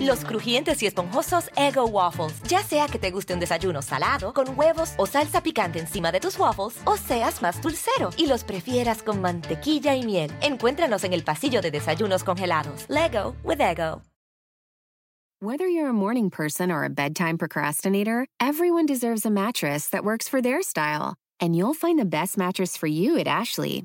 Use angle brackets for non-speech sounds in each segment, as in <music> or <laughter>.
Los crujientes y esponjosos Ego Waffles. Ya sea que te guste un desayuno salado, con huevos o salsa picante encima de tus waffles, o seas más dulcero y los prefieras con mantequilla y miel. Encuéntranos en el pasillo de desayunos congelados. Lego with Ego. Whether you're a morning person or a bedtime procrastinator, everyone deserves a mattress that works for their style. And you'll find the best mattress for you at Ashley.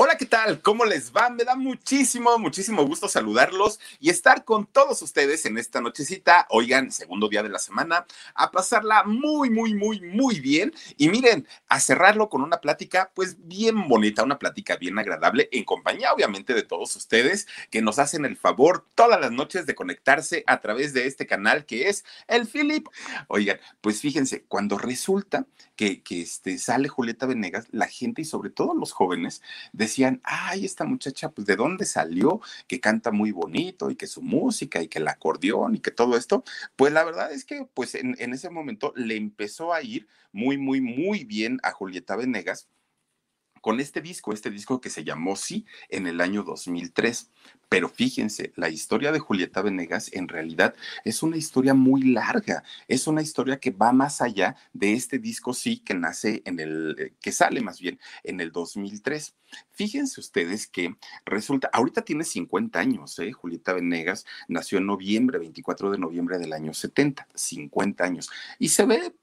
Hola, ¿qué tal? ¿Cómo les va? Me da muchísimo, muchísimo gusto saludarlos y estar con todos ustedes en esta nochecita. Oigan, segundo día de la semana, a pasarla muy, muy, muy, muy bien. Y miren, a cerrarlo con una plática, pues bien bonita, una plática bien agradable, en compañía, obviamente, de todos ustedes que nos hacen el favor todas las noches de conectarse a través de este canal que es el Philip. Oigan, pues fíjense, cuando resulta que, que este, sale Julieta Venegas, la gente y sobre todo los jóvenes, decían, ay, esta muchacha, pues de dónde salió, que canta muy bonito y que su música y que el acordeón y que todo esto, pues la verdad es que pues en, en ese momento le empezó a ir muy, muy, muy bien a Julieta Venegas con este disco, este disco que se llamó Sí en el año 2003. Pero fíjense, la historia de Julieta Venegas en realidad es una historia muy larga, es una historia que va más allá de este disco Sí que nace en el, eh, que sale más bien en el 2003. Fíjense ustedes que resulta, ahorita tiene 50 años, ¿eh? Julieta Venegas nació en noviembre, 24 de noviembre del año 70, 50 años, y se ve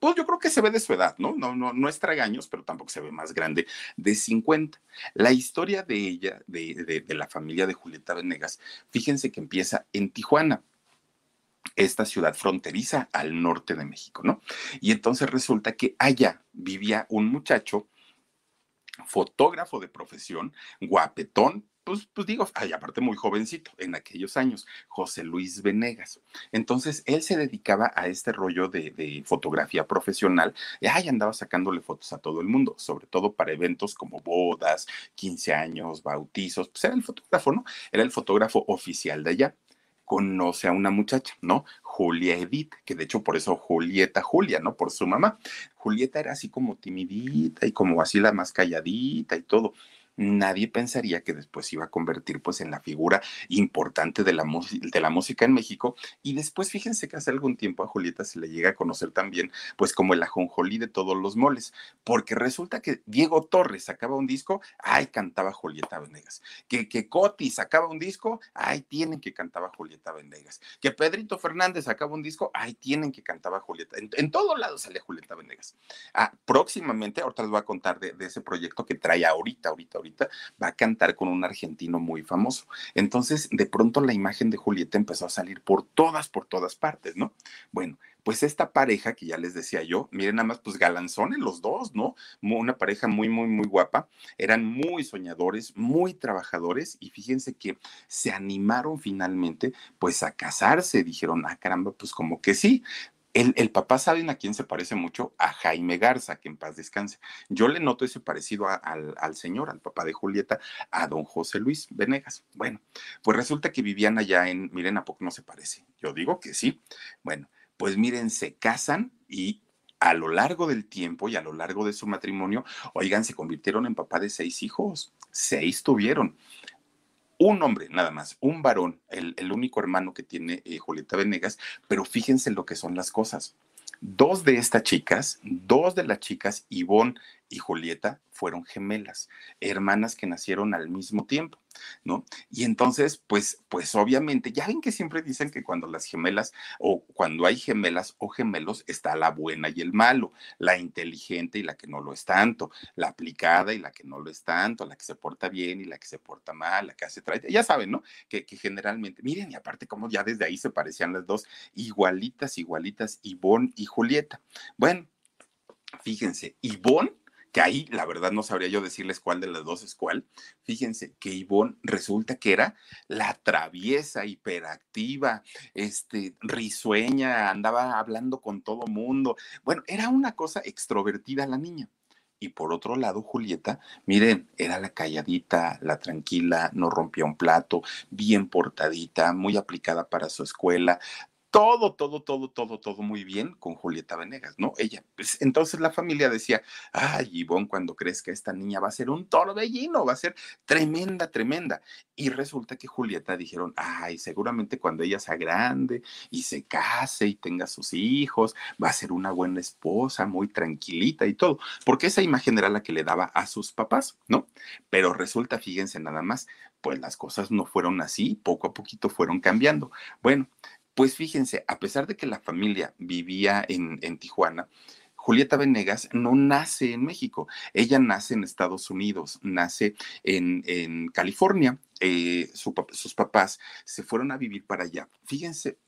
pues yo creo que se ve de su edad, ¿no? No, no, no es tragaños, pero tampoco se ve más grande, de 50. La historia de ella, de, de, de la familia de Julieta Venegas, fíjense que empieza en Tijuana esta ciudad fronteriza al norte de México, ¿no? Y entonces resulta que allá vivía un muchacho, fotógrafo de profesión, guapetón, pues, pues digo, ay, aparte muy jovencito en aquellos años, José Luis Venegas. Entonces, él se dedicaba a este rollo de, fotografía profesional, y ay, andaba sacándole fotos a todo el mundo, sobre todo para eventos como bodas, 15 años, bautizos, pues era el fotógrafo, ¿no? Era el fotógrafo oficial de allá conoce a una muchacha, ¿no? Julia Edith, que de hecho por eso Julieta Julia, ¿no? Por su mamá. Julieta era así como timidita y como así la más calladita y todo nadie pensaría que después iba a convertir pues en la figura importante de la, de la música en México. Y después fíjense que hace algún tiempo a Julieta se le llega a conocer también pues como el ajonjolí de todos los moles, porque resulta que Diego Torres sacaba un disco, ay, cantaba Julieta Venegas. Que, que Coti sacaba un disco, ay, tienen que cantaba Julieta Venegas. Que Pedrito Fernández sacaba un disco, ay, tienen que cantaba Julieta. En, en todos lados sale Julieta Venegas. Ah, próximamente, ahorita les voy a contar de, de ese proyecto que trae ahorita, ahorita, ahorita va a cantar con un argentino muy famoso. Entonces, de pronto la imagen de Julieta empezó a salir por todas, por todas partes, ¿no? Bueno, pues esta pareja que ya les decía yo, miren nada más, pues galanzones los dos, ¿no? Una pareja muy, muy, muy guapa, eran muy soñadores, muy trabajadores y fíjense que se animaron finalmente pues a casarse, dijeron, ah, caramba, pues como que sí, el, papá, ¿saben a quién se parece mucho? A Jaime Garza, que en paz descanse. Yo le noto ese parecido al, señor, al papá de Julieta, a don José Luis Venegas. Bueno, pues resulta que vivían allá en, miren, ¿a poco no se parece? Yo digo que sí. Bueno, pues miren, se casan y a lo largo del tiempo y a lo largo de su matrimonio, oigan, se convirtieron en papá de seis hijos. Seis tuvieron un hombre nada más, un varón, el, el único hermano que tiene eh, Julieta Venegas, pero fíjense lo que son las cosas. Dos de estas chicas, dos de las chicas, Ivonne y Julieta, fueron gemelas, hermanas que nacieron al mismo tiempo, ¿no? Y entonces, pues, pues obviamente, ya ven que siempre dicen que cuando las gemelas o cuando hay gemelas o gemelos está la buena y el malo, la inteligente y la que no lo es tanto, la aplicada y la que no lo es tanto, la que se porta bien y la que se porta mal, la que hace trae, ya saben, ¿no? Que, que generalmente, miren, y aparte como ya desde ahí se parecían las dos, igualitas, igualitas, Ivonne y Julieta. Bueno, fíjense, Ivonne que ahí la verdad no sabría yo decirles cuál de las dos es cuál. Fíjense que Ivonne resulta que era la traviesa, hiperactiva, este, risueña, andaba hablando con todo mundo. Bueno, era una cosa extrovertida la niña. Y por otro lado, Julieta, miren, era la calladita, la tranquila, no rompía un plato, bien portadita, muy aplicada para su escuela, todo, todo, todo, todo, todo muy bien con Julieta Venegas, ¿no? Ella, pues, entonces la familia decía, ay, Ivonne, cuando que esta niña va a ser un torbellino, va a ser tremenda, tremenda. Y resulta que Julieta dijeron, ay, seguramente cuando ella sea grande y se case y tenga sus hijos, va a ser una buena esposa, muy tranquilita y todo, porque esa imagen era la que le daba a sus papás, ¿no? Pero resulta, fíjense nada más, pues las cosas no fueron así, poco a poquito fueron cambiando. Bueno, pues fíjense, a pesar de que la familia vivía en, Tijuana, Julieta Venegas no nace en México, ella nace en Estados Unidos, nace en, California. Eh, sus papás se fueron a vivir para allá. Fíjense,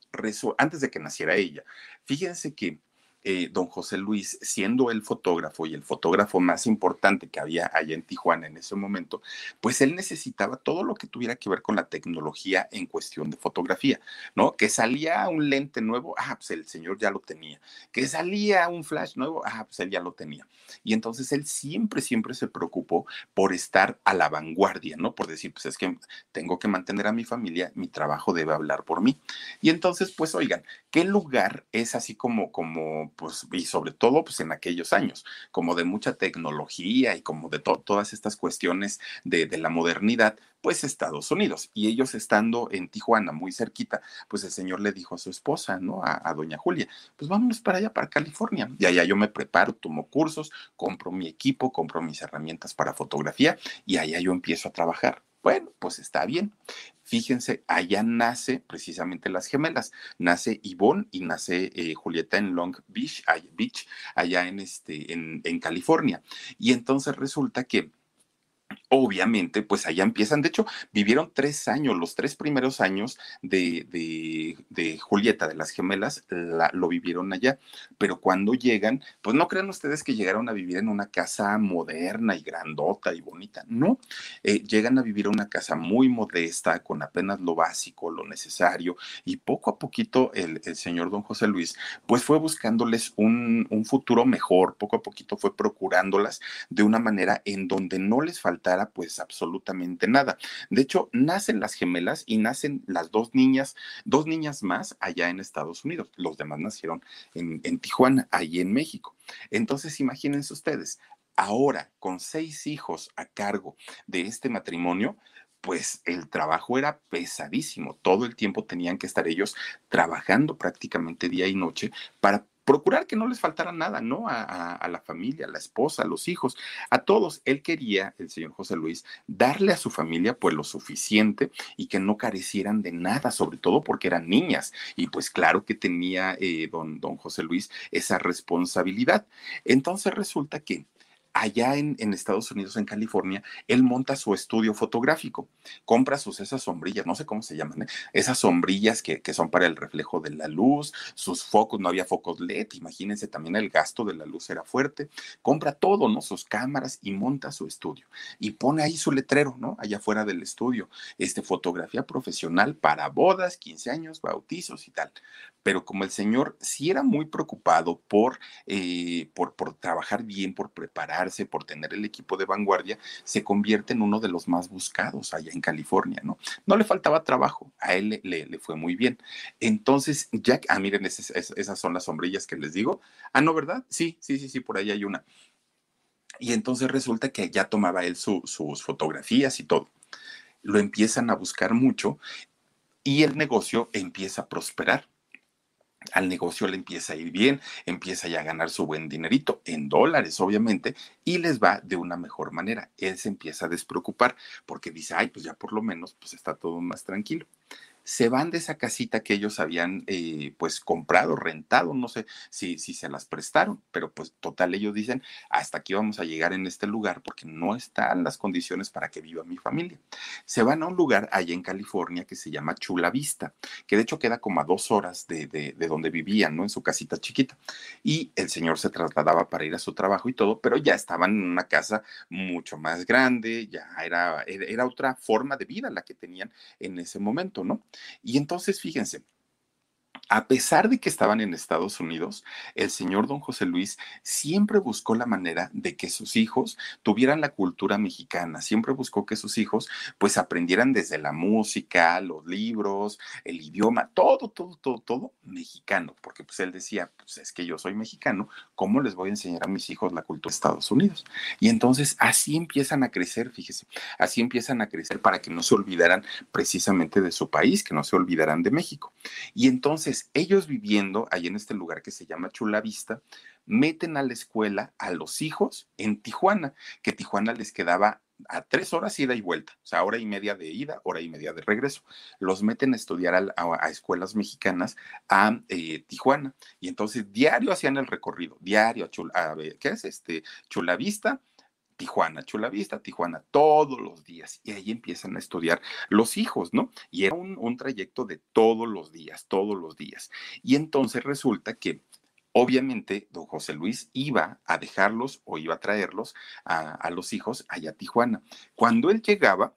antes de que naciera ella, fíjense que eh, don José Luis, siendo el fotógrafo y el fotógrafo más importante que había allá en Tijuana en ese momento, pues él necesitaba todo lo que tuviera que ver con la tecnología en cuestión de fotografía, ¿no? Que salía un lente nuevo, ah, pues el señor ya lo tenía. Que salía un flash nuevo, ah, pues él ya lo tenía. Y entonces él siempre, siempre se preocupó por estar a la vanguardia, ¿no? Por decir, pues es que tengo que mantener a mi familia, mi trabajo debe hablar por mí. Y entonces, pues oigan, ¿qué lugar es así como, como pues, y sobre todo, pues en aquellos años, como de mucha tecnología y como de todas estas cuestiones de, la modernidad, pues Estados Unidos. Y ellos estando en Tijuana, muy cerquita, pues el señor le dijo a su esposa, ¿no? A, a, doña Julia, pues vámonos para allá, para California. Y allá yo me preparo, tomo cursos, compro mi equipo, compro mis herramientas para fotografía y allá yo empiezo a trabajar. Bueno, pues está bien. Fíjense, allá nace precisamente las gemelas. Nace Yvonne y nace eh, Julieta en Long Beach, Beach allá en, este, en California. Y entonces resulta que obviamente, pues allá empiezan. De hecho, vivieron tres años, los tres primeros años de, de, Julieta, de las gemelas, lo vivieron allá. Pero cuando llegan, pues no crean ustedes que llegaron a vivir en una casa moderna y grandota y bonita. No, eh, llegan a vivir en una casa muy modesta, con apenas lo básico, lo necesario. Y poco a poquito el, el señor don José Luis, pues fue buscándoles un, un futuro mejor. Poco a poquito fue procurándolas de una manera en donde no les faltaba pues absolutamente nada. De hecho, nacen las gemelas y nacen las dos niñas, dos niñas más allá en Estados Unidos. Los demás nacieron en, en Tijuana, allí en México. Entonces, imagínense ustedes, ahora con seis hijos a cargo de este matrimonio, pues el trabajo era pesadísimo. Todo el tiempo tenían que estar ellos trabajando prácticamente día y noche para procurar que no les faltara nada, ¿no? A, la familia, a la esposa, a los hijos, a todos. Él quería, el señor José Luis, darle a su familia pues lo suficiente y que no carecieran de nada, sobre todo porque eran niñas. Y pues claro que tenía eh, don, don José Luis esa responsabilidad. Entonces resulta que allá en, Estados Unidos, en California, él monta su estudio fotográfico, compra sus esas sombrillas, no sé cómo se llaman, ¿eh? esas sombrillas que, son para el reflejo de la luz, sus focos, no había focos LED, imagínense también el gasto de la luz era fuerte, compra todo, ¿no? Sus cámaras y monta su estudio y pone ahí su letrero, ¿no? Allá fuera del estudio, este fotografía profesional para bodas, 15 años, bautizos y tal. Pero como el señor sí era muy preocupado por, eh, por trabajar bien, por preparar, por tener el equipo de vanguardia, se convierte en uno de los más buscados allá en California, ¿no? No le faltaba trabajo, a él le, le, fue muy bien. Entonces, Jack, ah, miren, esas, esas son las sombrillas que les digo. Ah, no, ¿verdad? Sí, sí, sí, sí, por ahí hay una. Y entonces resulta que ya tomaba él sus fotografías y todo. Lo empiezan a buscar mucho y el negocio empieza a prosperar al negocio le empieza a ir bien, empieza ya a ganar su buen dinerito, en dólares obviamente, y les va de una mejor manera. Él se empieza a despreocupar porque dice, ay, pues ya por lo menos pues está todo más tranquilo. Se van de esa casita que ellos habían eh, pues comprado, rentado, no sé si, si se las prestaron, pero pues total ellos dicen, hasta aquí vamos a llegar en este lugar porque no están las condiciones para que viva mi familia. Se van a un lugar allá en California que se llama Chula Vista, que de hecho queda como a dos horas de, de, de donde vivían, ¿no? En su casita chiquita. Y el señor se trasladaba para ir a su trabajo y todo, pero ya estaban en una casa mucho más grande, ya era, era otra forma de vida la que tenían en ese momento, ¿no? Y entonces, fíjense, a pesar de que estaban en Estados Unidos, el señor don José Luis siempre buscó la manera de que sus hijos tuvieran la cultura mexicana, siempre buscó que sus hijos pues aprendieran desde la música, los libros, el idioma, todo, todo, todo, todo mexicano, porque pues él decía, pues es que yo soy mexicano, ¿cómo les voy a enseñar a mis hijos la cultura de Estados Unidos? Y entonces así empiezan a crecer, fíjese, así empiezan a crecer para que no se olvidaran precisamente de su país, que no se olvidaran de México. Y entonces, ellos viviendo ahí en este lugar que se llama Chula Vista, meten a la escuela a los hijos en Tijuana, que Tijuana les quedaba a tres horas ida y vuelta, o sea, hora y media de ida, hora y media de regreso. Los meten a estudiar a, escuelas mexicanas a eh, Tijuana y entonces diario hacían el recorrido, diario a, Chula, ¿qué es este? Chula Vista, Tijuana, Chula Vista, Tijuana, todos los días. Y ahí empiezan a estudiar los hijos, ¿no? Y era un, un trayecto de todos los días, todos los días. Y entonces resulta que Obviamente, don José Luis iba a dejarlos o iba a traerlos a, a, los hijos allá a Tijuana. Cuando él llegaba,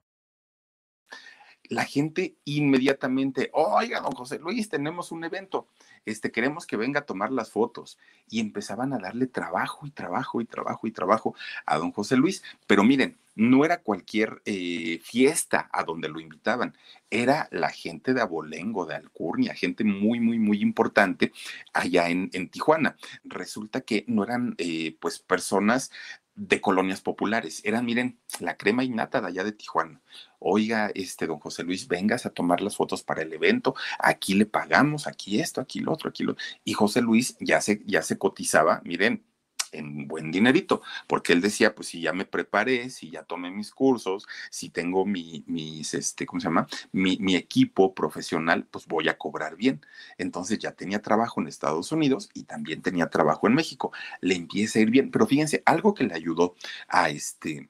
La gente inmediatamente, oiga, don José Luis, tenemos un evento este, queremos que venga a tomar las fotos. Y empezaban a darle trabajo y trabajo y trabajo y trabajo a don José Luis. Pero miren, no era cualquier eh, fiesta a donde lo invitaban, era la gente de Abolengo, de Alcurnia, gente muy, muy, muy importante allá en, en Tijuana. Resulta que no eran eh, pues personas de colonias populares. Eran, miren, la crema innata de allá de Tijuana. Oiga, este don José Luis, vengas a tomar las fotos para el evento. Aquí le pagamos, aquí esto, aquí lo otro, aquí lo. Y José Luis ya se, ya se cotizaba, miren, en buen dinerito, porque él decía, pues si ya me preparé, si ya tomé mis cursos, si tengo mi, este, ¿cómo se llama? Mi, mi equipo profesional, pues voy a cobrar bien. Entonces ya tenía trabajo en Estados Unidos y también tenía trabajo en México. Le empieza a ir bien, pero fíjense, algo que le ayudó a este,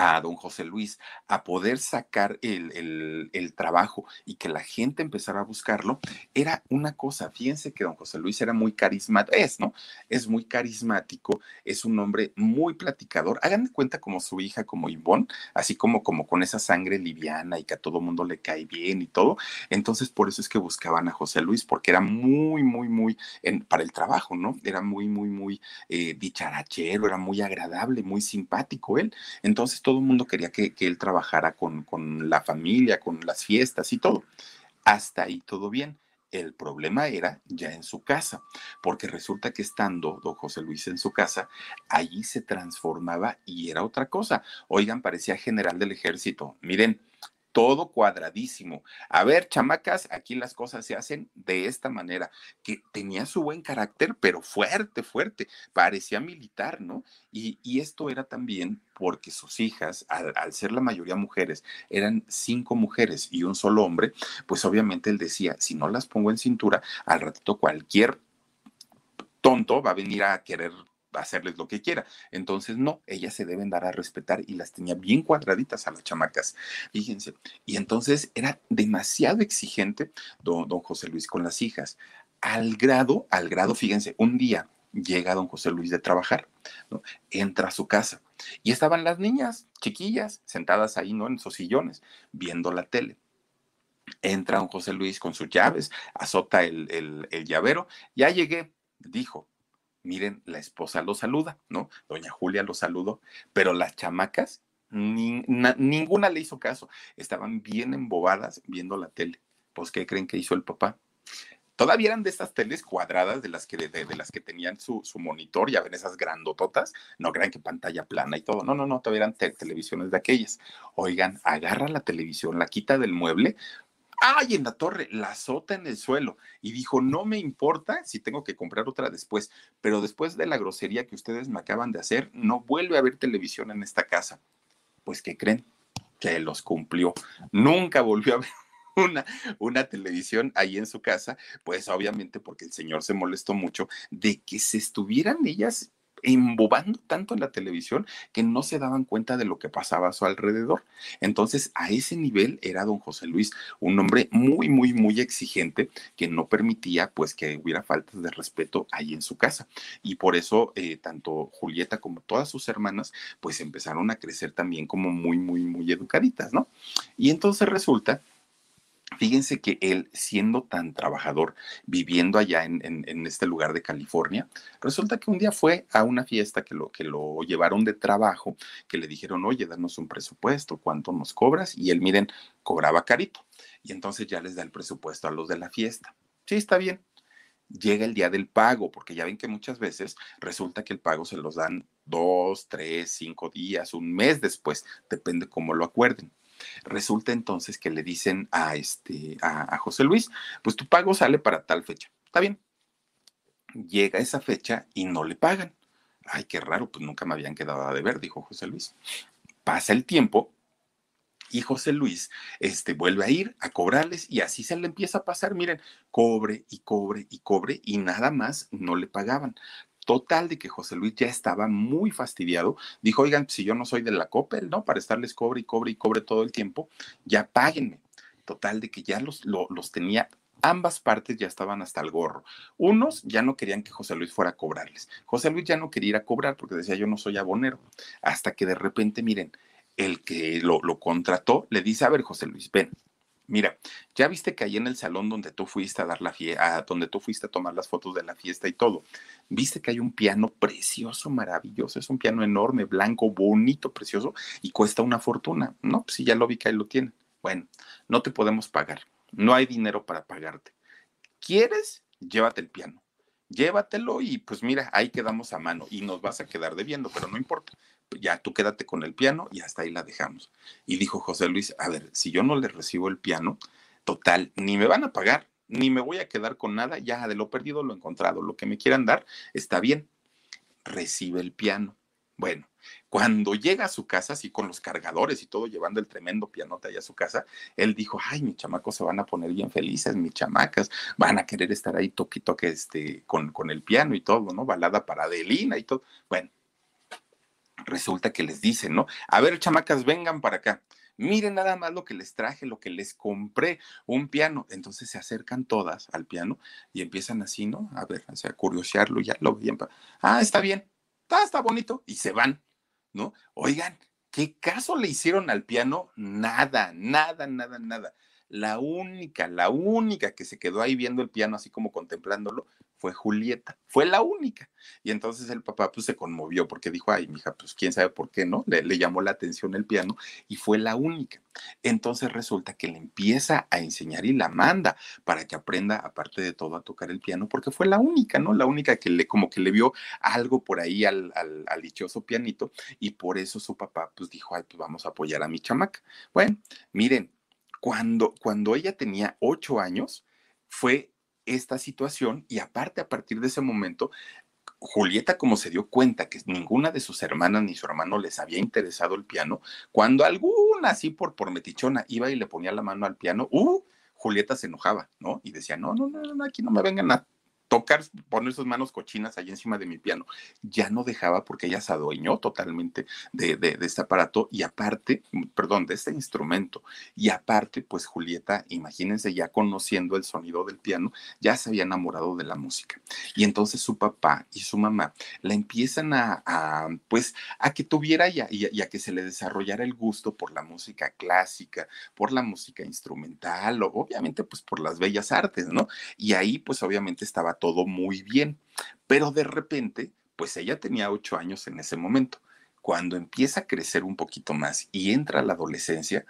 a don José Luis a poder sacar el, el, trabajo y que la gente empezara a buscarlo, era una cosa, fíjense que don José Luis era muy carismático, es, ¿no? Es muy carismático, es un hombre muy platicador, hagan de cuenta como su hija, como Ivonne, así como, como con esa sangre liviana y que a todo mundo le cae bien y todo, entonces por eso es que buscaban a José Luis, porque era muy, muy, muy, para el trabajo, ¿no? Era muy, muy, muy eh, dicharachero, era muy agradable, muy simpático él, entonces todo el mundo quería que, él trabajara con, con la familia, con las fiestas y todo. Hasta ahí todo bien. El problema era ya en su casa, porque resulta que estando don José Luis en su casa, allí se transformaba y era otra cosa. Oigan, parecía general del ejército. Miren, todo cuadradísimo. A ver, chamacas, aquí las cosas se hacen de esta manera, que tenía su buen carácter, pero fuerte, fuerte, parecía militar, ¿no? Y, y esto era también porque sus hijas, al, al, ser la mayoría mujeres, eran cinco mujeres y un solo hombre, pues obviamente él decía, si no las pongo en cintura, al ratito cualquier tonto va a venir a querer hacerles lo que quiera. Entonces, no, ellas se deben dar a respetar y las tenía bien cuadraditas a las chamacas. Fíjense. Y entonces era demasiado exigente don, don José Luis con las hijas. Al grado, al grado, fíjense, un día llega don José Luis de trabajar, entra a su casa y estaban las niñas chiquillas sentadas ahí, ¿no? En sus sillones, viendo la tele. Entra don José Luis con sus llaves, azota el, el llavero, ya llegué, dijo, miren, la esposa lo saluda, ¿no? Doña Julia lo saludó, pero las chamacas ninguna le hizo caso. Estaban bien embobadas viendo la tele. Pues, ¿qué creen que hizo el papá? Todavía eran de estas teles cuadradas de las que, de, las que tenían su, monitor, ya ven esas grandototas, no crean que pantalla plana y todo, no, no, no, todavía eran televisiones de aquellas. Oigan, agarra la televisión, la quita del mueble, ¡ay! En la torre, la azota en el suelo y dijo, no me importa si tengo que comprar otra después, pero después de la grosería que ustedes me acaban de hacer, no vuelve a haber televisión en esta casa. Pues, ¿qué creen? Que los cumplió. Nunca volvió a ver <laughs> una, una televisión ahí en su casa, pues obviamente porque el señor se molestó mucho de que se estuvieran ellas embobando tanto en la televisión que no se daban cuenta de lo que pasaba a su alrededor. Entonces, a ese nivel era don José Luis, un hombre muy, muy, muy exigente que no permitía pues que hubiera faltas de respeto ahí en su casa. Y por eso, eh, tanto Julieta como todas sus hermanas, pues empezaron a crecer también como muy, muy, muy educaditas, ¿no? Y entonces resulta Fíjense que él, siendo tan trabajador, viviendo allá en, este lugar de California, resulta que un día fue a una fiesta que lo, que lo llevaron de trabajo, que le dijeron, oye, danos un presupuesto, ¿cuánto nos cobras? Y él, miren, cobraba carito. Y entonces ya les da el presupuesto a los de la fiesta. Sí, está bien. Llega el día del pago, porque ya ven que muchas veces resulta que el pago se los dan dos, tres, cinco días, un mes después, depende cómo lo acuerden. Resulta entonces que le dicen a, este, a, José Luis, pues tu pago sale para tal fecha. Está bien. Llega esa fecha y no le pagan. Ay, qué raro, pues nunca me habían quedado a deber, dijo José Luis. Pasa el tiempo y José Luis este, vuelve a ir a cobrarles y así se le empieza a pasar. Miren, cobre y cobre y cobre y nada más no le pagaban. Total de que José Luis ya estaba muy fastidiado. Dijo, oigan, si yo no soy de la Coppel, ¿no? Para estarles cobre y cobre y cobre todo el tiempo, ya páguenme. Total de que ya los, los tenía ambas partes ya estaban hasta el gorro. Unos ya no querían que José Luis fuera a cobrarles. José Luis ya no quería ir a cobrar porque decía yo no soy abonero. Hasta que de repente, miren, el que lo, lo contrató le dice, a ver, José Luis, ven, Mira, ya viste que ahí en el salón donde tú fuiste a dar la fiesta, donde tú fuiste a tomar las fotos de la fiesta y todo, viste que hay un piano precioso, maravilloso, es un piano enorme, blanco, bonito, precioso y cuesta una fortuna. No, pues sí, ya lo vi que ahí lo tiene. Bueno, no te podemos pagar, no hay dinero para pagarte. ¿Quieres? Llévate el piano llévatelo y pues mira, ahí quedamos a mano y nos vas a quedar debiendo, pero no importa, ya tú quédate con el piano y hasta ahí la dejamos. Y dijo José Luis, a ver, si yo no le recibo el piano, total, ni me van a pagar, ni me voy a quedar con nada, ya de lo perdido lo encontrado, lo que me quieran dar, está bien, recibe el piano. Bueno, cuando llega a su casa, así con los cargadores y todo, llevando el tremendo pianote allá a su casa, él dijo, ay, mis chamacos se van a poner bien felices, mis chamacas, van a querer estar ahí toque toque este, con, con el piano y todo, ¿no? Balada para Adelina y todo. Bueno, resulta que les dicen, ¿no? A ver, chamacas, vengan para acá. Miren nada más lo que les traje, lo que les compré, un piano. Entonces se acercan todas al piano y empiezan así, ¿no? A ver, o sea, a curiosearlo, ya lo bien. Ah, está bien, está, está bonito. Y se van, ¿no? Oigan, ¿qué caso le hicieron al piano? Nada, nada, nada, nada. La única, la única que se quedó ahí viendo el piano, así como contemplándolo, fue Julieta, fue la única. Y entonces el papá pues se conmovió porque dijo, ay, mija, pues quién sabe por qué, ¿no? Le, llamó la atención el piano y fue la única. Entonces resulta que le empieza a enseñar y la manda para que aprenda, aparte de todo, a tocar el piano, porque fue la única, ¿no? La única que le, como que le vio algo por ahí al dichoso pianito y por eso su papá pues dijo, ay, pues vamos a apoyar a mi chamaca. Bueno, miren, cuando, cuando ella tenía ocho años, fue esta situación y aparte a partir de ese momento Julieta, como se dio cuenta que ninguna de sus hermanas ni su hermano les había interesado el piano, cuando alguna así por, por metichona iba y le ponía la mano al piano, uh, Julieta se enojaba, ¿no? Y decía, no, no, no, no aquí no me vengan a tocar, poner sus manos cochinas allí encima de mi piano. Ya no dejaba porque ella se adueñó totalmente de, de, este aparato y aparte, perdón, de este instrumento. Y aparte, pues Julieta, imagínense, ya conociendo el sonido del piano, ya se había enamorado de la música. Y entonces su papá y su mamá la empiezan a, pues, a que tuviera y, a que se le desarrollara el gusto por la música clásica, por la música instrumental, o obviamente, pues, por las bellas artes, ¿no? Y ahí, pues, obviamente estaba todo muy bien, pero de repente, pues ella tenía ocho años en ese momento. Cuando empieza a crecer un poquito más y entra a la adolescencia,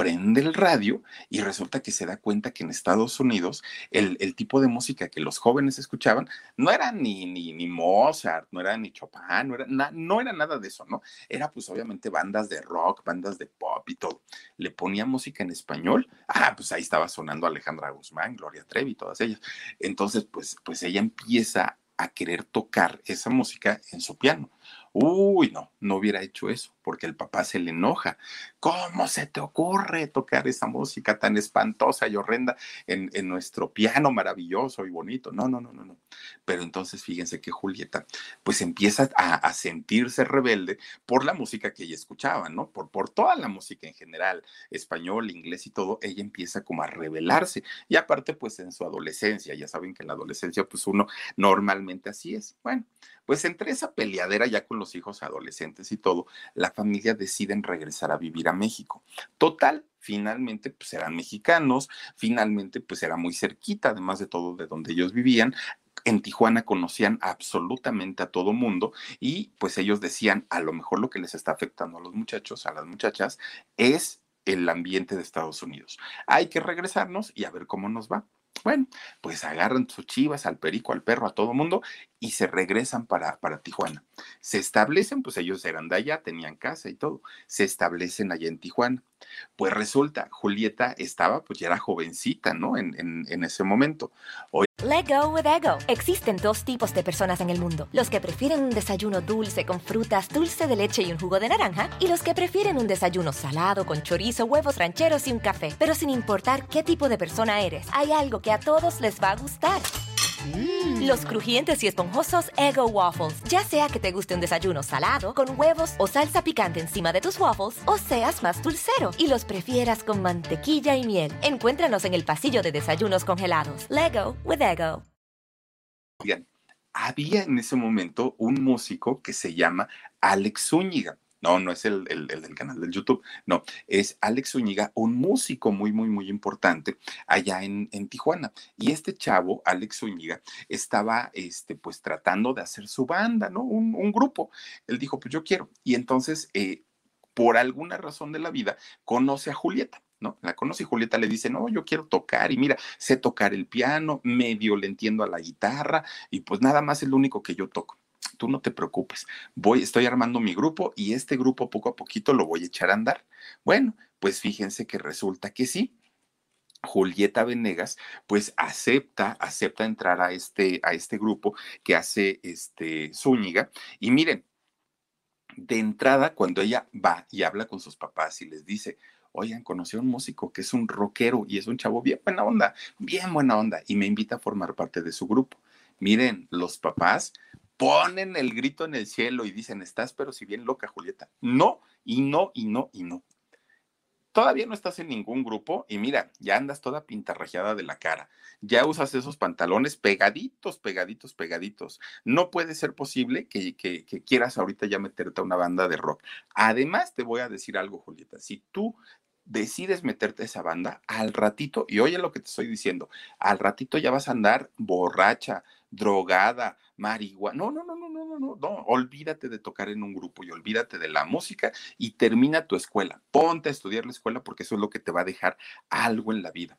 prende el radio y resulta que se da cuenta que en Estados Unidos el, tipo de música que los jóvenes escuchaban no era ni, ni, ni Mozart, no era ni Chopin, no era, no era nada de eso, ¿no? Era pues obviamente bandas de rock, bandas de pop y todo. Le ponía música en español, ah, pues ahí estaba sonando Alejandra Guzmán, Gloria Trevi, todas ellas. Entonces, pues, pues ella empieza a querer tocar esa música en su piano. Uy, no, no hubiera hecho eso, porque el papá se le enoja. ¿Cómo se te ocurre tocar esa música tan espantosa y horrenda en, nuestro piano maravilloso y bonito? No, no, no, no, no. Pero entonces fíjense que Julieta, pues empieza a, sentirse rebelde por la música que ella escuchaba, ¿no? Por, por toda la música en general, español, inglés y todo, ella empieza como a rebelarse. Y aparte, pues en su adolescencia, ya saben que en la adolescencia, pues uno normalmente así es. Bueno, pues entre esa peleadera ya con los hijos adolescentes y todo, la familia deciden regresar a vivir a México. Total, finalmente pues eran mexicanos, finalmente pues era muy cerquita, además de todo de donde ellos vivían. En Tijuana conocían absolutamente a todo mundo y pues ellos decían, a lo mejor lo que les está afectando a los muchachos, a las muchachas, es el ambiente de Estados Unidos. Hay que regresarnos y a ver cómo nos va. Bueno, pues agarran sus chivas, al perico, al perro, a todo mundo y se regresan para, para Tijuana. Se establecen, pues ellos eran de allá, tenían casa y todo. Se establecen allá en Tijuana. Pues resulta, Julieta estaba, pues ya era jovencita, ¿no? En, en, en ese momento. Let go with ego. Existen dos tipos de personas en el mundo: los que prefieren un desayuno dulce con frutas, dulce de leche y un jugo de naranja, y los que prefieren un desayuno salado con chorizo, huevos rancheros y un café. Pero sin importar qué tipo de persona eres, hay algo que a todos les va a gustar. Mm. Los crujientes y esponjosos Ego Waffles. Ya sea que te guste un desayuno salado, con huevos o salsa picante encima de tus waffles, o seas más dulcero y los prefieras con mantequilla y miel. Encuéntranos en el pasillo de desayunos congelados. Lego with Ego. Bien, había en ese momento un músico que se llama Alex Zúñiga. No, no es el, del canal del YouTube, no, es Alex Zúñiga, un músico muy, muy, muy importante allá en, Tijuana. Y este chavo, Alex Zúñiga, estaba, este, pues tratando de hacer su banda, ¿no? Un, grupo. Él dijo, pues yo quiero. Y entonces, eh, por alguna razón de la vida, conoce a Julieta. ¿no? La conoce y Julieta le dice, no, yo quiero tocar y mira, sé tocar el piano, medio le entiendo a la guitarra y pues nada más es único que yo toco tú no te preocupes, voy, estoy armando mi grupo y este grupo poco a poquito lo voy a echar a andar. Bueno, pues fíjense que resulta que sí, Julieta Venegas, pues acepta, acepta entrar a este, a este grupo que hace este Zúñiga. Y miren, de entrada, cuando ella va y habla con sus papás y les dice, oigan, conocí a un músico que es un rockero y es un chavo bien buena onda, bien buena onda, y me invita a formar parte de su grupo. Miren, los papás ponen el grito en el cielo y dicen, estás pero si bien loca, Julieta. No, y no, y no, y no. Todavía no estás en ningún grupo y mira, ya andas toda pintarrajeada de la cara. Ya usas esos pantalones pegaditos, pegaditos, pegaditos. No puede ser posible que, que, quieras ahorita ya meterte a una banda de rock. Además, te voy a decir algo, Julieta. Si tú decides meterte a esa banda, al ratito, y oye lo que te estoy diciendo, al ratito ya vas a andar borracha, drogada, marihuana. No, no, no, no, no, no, no, no. Olvídate de tocar en un grupo y olvídate de la música y termina tu escuela. Ponte a estudiar la escuela porque eso es lo que te va a dejar algo en la vida.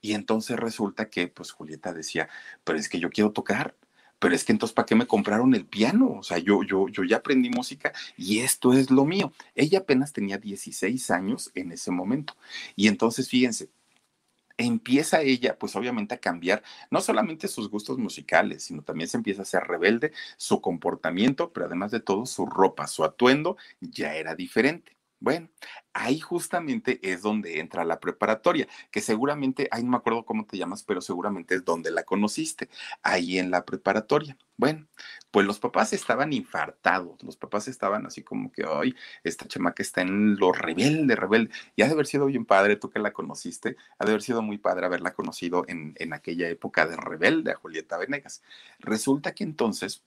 Y entonces resulta que, pues Julieta decía, pero es que yo quiero tocar, pero es que entonces, ¿para qué me compraron el piano? O sea, yo, yo, yo ya aprendí música y esto es lo mío. Ella apenas tenía 16 años en ese momento. Y entonces, fíjense, empieza ella, pues obviamente a cambiar no solamente sus gustos musicales, sino también se empieza a ser rebelde, su comportamiento, pero además de todo, su ropa, su atuendo ya era diferente. Bueno, ahí justamente es donde entra la preparatoria, que seguramente, ahí no me acuerdo cómo te llamas, pero seguramente es donde la conociste, ahí en la preparatoria. Bueno, pues los papás estaban infartados, los papás estaban así como que, ay, esta chamaca está en lo rebelde, rebelde. Y ha de haber sido bien padre, tú que la conociste, ha de haber sido muy padre haberla conocido en, en aquella época de rebelde a Julieta Venegas. Resulta que entonces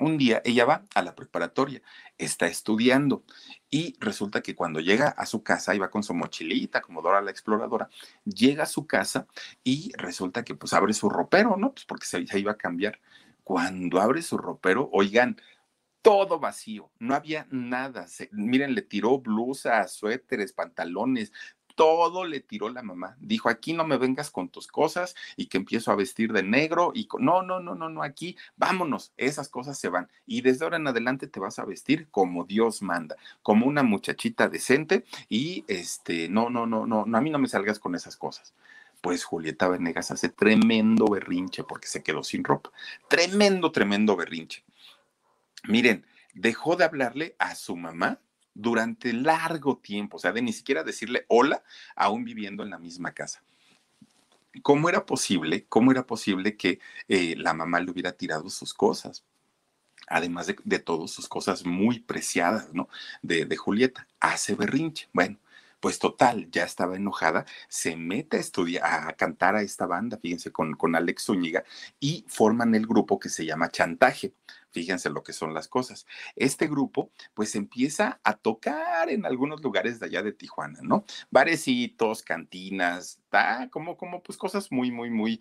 un día ella va a la preparatoria, está estudiando y resulta que cuando llega a su casa, iba con su mochilita, como Dora la exploradora, llega a su casa y resulta que pues abre su ropero, ¿no? Pues porque se, iba a cambiar. Cuando abre su ropero, oigan, todo vacío, no había nada. miren, le tiró blusas, suéteres, pantalones, todo le tiró la mamá. Dijo, aquí no me vengas con tus cosas y que empiezo a vestir de negro y no, no, no, no, no, aquí vámonos, esas cosas se van. Y desde ahora en adelante te vas a vestir como Dios manda, como una muchachita decente y este, no, no, no, no, no, a mí no me salgas con esas cosas pues Julieta Venegas hace tremendo berrinche porque se quedó sin ropa. Tremendo, tremendo berrinche. Miren, dejó de hablarle a su mamá durante largo tiempo, o sea, de ni siquiera decirle hola, aún viviendo en la misma casa. ¿Cómo era posible, cómo era posible que eh, la mamá le hubiera tirado sus cosas? Además de, de todas sus cosas muy preciadas, ¿no? De, de Julieta. Hace berrinche. Bueno, pues total, ya estaba enojada, se mete a estudiar, a cantar a esta banda, fíjense, con, con Alex Zúñiga, y forman el grupo que se llama Chantaje. Fíjense lo que son las cosas. Este grupo, pues empieza a tocar en algunos lugares de allá de Tijuana, ¿no? Barecitos, cantinas, está como, como, pues cosas muy, muy, muy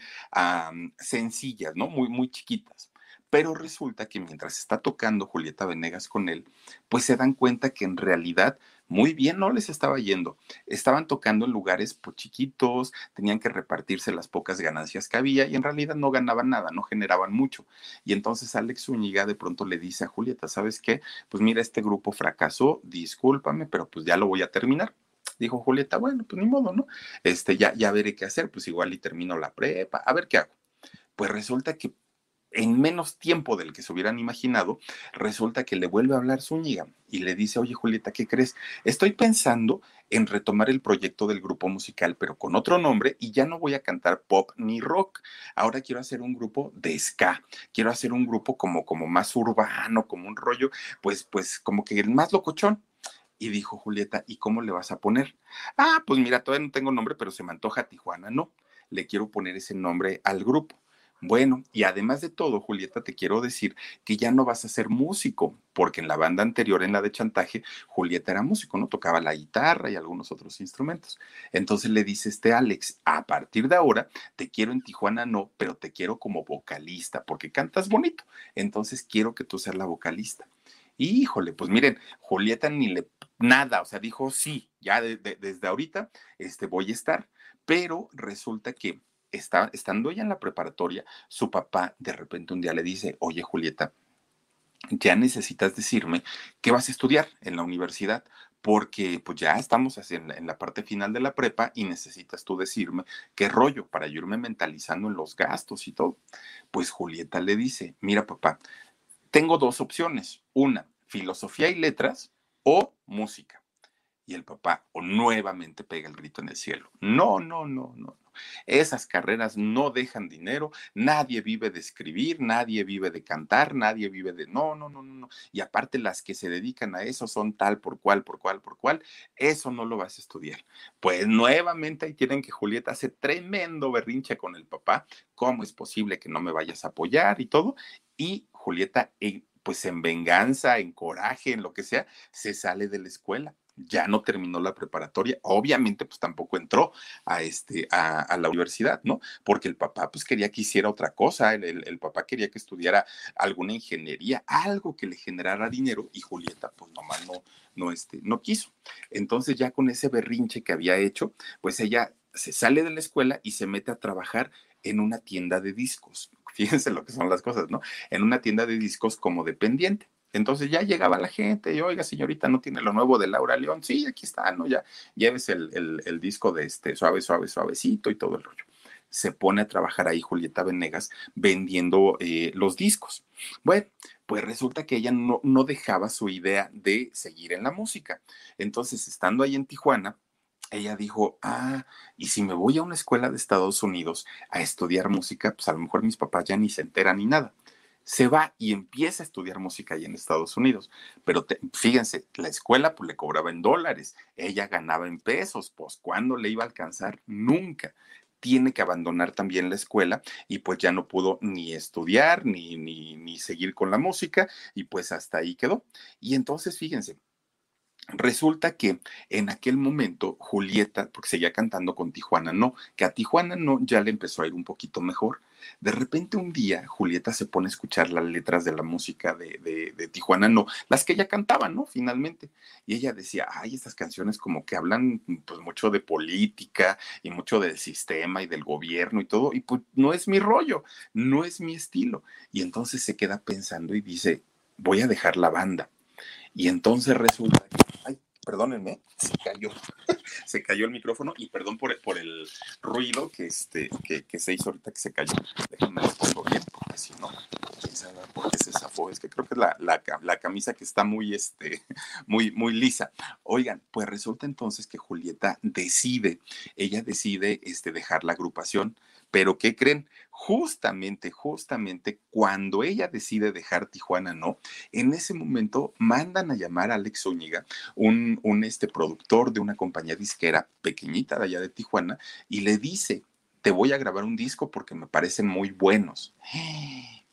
sencillas, ¿no? Muy, muy chiquitas. Pero resulta que mientras está tocando Julieta Venegas con él, pues se dan cuenta que en realidad muy bien no les estaba yendo. Estaban tocando en lugares pues, chiquitos, tenían que repartirse las pocas ganancias que había y en realidad no ganaban nada, no generaban mucho. Y entonces Alex Zúñiga de pronto le dice a Julieta, ¿sabes qué? Pues mira, este grupo fracasó, discúlpame, pero pues ya lo voy a terminar. Dijo Julieta, bueno, pues ni modo, ¿no? Este, ya, ya veré qué hacer, pues igual y termino la prepa, a ver qué hago. Pues resulta que en menos tiempo del que se hubieran imaginado, resulta que le vuelve a hablar Zúñiga y le dice, oye Julieta, ¿qué crees? Estoy pensando en retomar el proyecto del grupo musical, pero con otro nombre y ya no voy a cantar pop ni rock. Ahora quiero hacer un grupo de ska, quiero hacer un grupo como, como más urbano, como un rollo, pues, pues como que el más locochón. Y dijo Julieta, ¿y cómo le vas a poner? Ah, pues mira, todavía no tengo nombre, pero se me antoja Tijuana, no. Le quiero poner ese nombre al grupo. Bueno, y además de todo, Julieta, te quiero decir que ya no vas a ser músico, porque en la banda anterior, en la de chantaje, Julieta era músico, ¿no? Tocaba la guitarra y algunos otros instrumentos. Entonces le dice este Alex, a partir de ahora, te quiero en Tijuana, no, pero te quiero como vocalista, porque cantas bonito. Entonces quiero que tú seas la vocalista. híjole, pues miren, Julieta ni le nada, o sea, dijo sí, ya desde ahorita este, voy a estar, pero resulta que está, estando ella en la preparatoria, su papá de repente un día le dice, oye Julieta, ya necesitas decirme qué vas a estudiar en la universidad, porque pues ya estamos en, en la parte final de la prepa y necesitas tú decirme qué rollo para irme mentalizando en los gastos y todo. Pues Julieta le dice, mira papá, tengo dos opciones, una, filosofía y letras o música. Y el papá o nuevamente pega el grito en el cielo. No, no, no, no. Esas carreras no dejan dinero, nadie vive de escribir, nadie vive de cantar, nadie vive de no, no, no, no. Y aparte las que se dedican a eso son tal por cual, por cual, por cual. Eso no lo vas a estudiar. Pues nuevamente ahí tienen que Julieta hace tremendo berrinche con el papá. ¿Cómo es posible que no me vayas a apoyar y todo? Y Julieta, pues en venganza, en coraje, en lo que sea, se sale de la escuela ya no terminó la preparatoria, obviamente pues tampoco entró a, este, a, la universidad, ¿no? Porque el papá pues quería que hiciera otra cosa, el, papá quería que estudiara alguna ingeniería, algo que le generara dinero y Julieta pues nomás no, no, este, no quiso. Entonces ya con ese berrinche que había hecho, pues ella se sale de la escuela y se mete a trabajar en una tienda de discos. <laughs> Fíjense lo que son las cosas, ¿no? En una tienda de discos como dependiente. Entonces ya llegaba la gente y, oiga, señorita, ¿no tiene lo nuevo de Laura León? Sí, aquí está, ¿no? Ya lleves el, el, disco de este suave, suave, suavecito y todo el rollo. Se pone a trabajar ahí Julieta Venegas vendiendo eh, los discos. Bueno, pues resulta que ella no, no dejaba su idea de seguir en la música. Entonces, estando ahí en Tijuana, ella dijo, ah, y si me voy a una escuela de Estados Unidos a estudiar música, pues a lo mejor mis papás ya ni se enteran ni nada se va y empieza a estudiar música ahí en Estados Unidos. Pero fíjense, la escuela pues le cobraba en dólares, ella ganaba en pesos, pues ¿cuándo le iba a alcanzar? Nunca. Tiene que abandonar también la escuela y pues ya no pudo ni estudiar ni, ni, ni seguir con la música y pues hasta ahí quedó. Y entonces, fíjense, Resulta que en aquel momento Julieta, porque seguía cantando con Tijuana, no, que a Tijuana no ya le empezó a ir un poquito mejor, De repente un día Julieta se pone a escuchar las letras de la música de, de, Tijuana, no, las que ella cantaba, ¿no? Finalmente. Y ella decía, ay, estas canciones como que hablan pues mucho de política y mucho del sistema y del gobierno y todo, y pues no es mi rollo, no es mi estilo. Y entonces se queda pensando y dice, voy a dejar la banda. Y entonces resulta que, ay, perdónenme, se cayó, <laughs> se cayó el micrófono y perdón por, por el ruido que, este, que, se hizo ahorita que se cayó. Déjenme lo bien, porque si no, quién por qué se zafó. Es que creo que es la, la, la, camisa que está muy, este, <laughs> muy, muy lisa. Oigan, pues resulta entonces que Julieta decide, ella decide este, dejar la agrupación pero ¿qué creen? Justamente, justamente cuando ella decide dejar Tijuana, no, en ese momento mandan a llamar a Alex Zúñiga, un, un este productor de una compañía disquera pequeñita de allá de Tijuana, y le dice, te voy a grabar un disco porque me parecen muy buenos.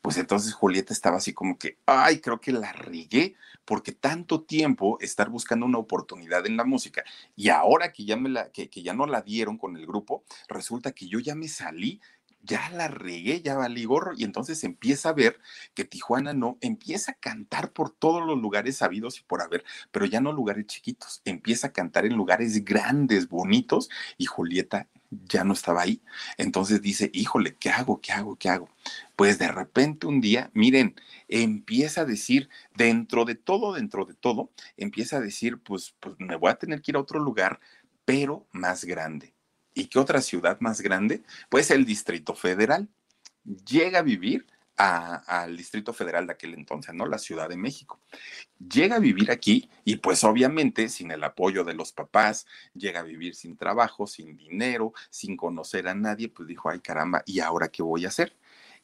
Pues entonces Julieta estaba así como que, ay, creo que la regué, porque tanto tiempo estar buscando una oportunidad en la música y ahora que ya, me la, que, ya no la dieron con el grupo, resulta que yo ya me salí ya la regué, ya valí gorro, y entonces empieza a ver que Tijuana no, empieza a cantar por todos los lugares sabidos y por haber, pero ya no lugares chiquitos, empieza a cantar en lugares grandes, bonitos, y Julieta ya no estaba ahí. Entonces dice, híjole, ¿qué hago? ¿Qué hago? ¿Qué hago? Pues de repente un día, miren, empieza a decir, dentro de todo, dentro de todo, empieza a decir, pues, pues me voy a tener que ir a otro lugar, pero más grande. ¿Y qué otra ciudad más grande? Pues el Distrito Federal. Llega a vivir al Distrito Federal de aquel entonces, ¿no? La Ciudad de México. Llega a vivir aquí y pues obviamente sin el apoyo de los papás, llega a vivir sin trabajo, sin dinero, sin conocer a nadie, pues dijo, ay caramba, ¿y ahora qué voy a hacer?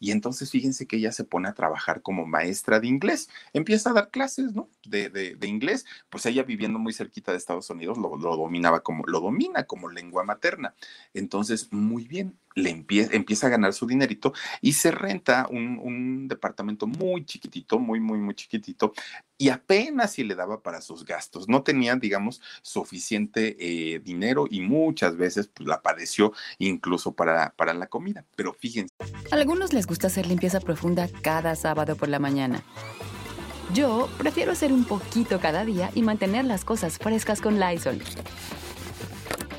Y entonces fíjense que ella se pone a trabajar como maestra de inglés, empieza a dar clases, ¿no? De, de, inglés, pues ella viviendo muy cerquita de Estados Unidos lo, lo, dominaba como, lo domina como lengua materna. Entonces, muy bien, le empieza, empieza a ganar su dinerito y se renta un, un, departamento muy chiquitito, muy, muy, muy chiquitito, y apenas si le daba para sus gastos. No tenía, digamos, suficiente eh, dinero y muchas veces pues, la padeció incluso para, para la comida. Pero fíjense. A algunos les gusta hacer limpieza profunda cada sábado por la mañana. Yo prefiero hacer un poquito cada día y mantener las cosas frescas con Lysol.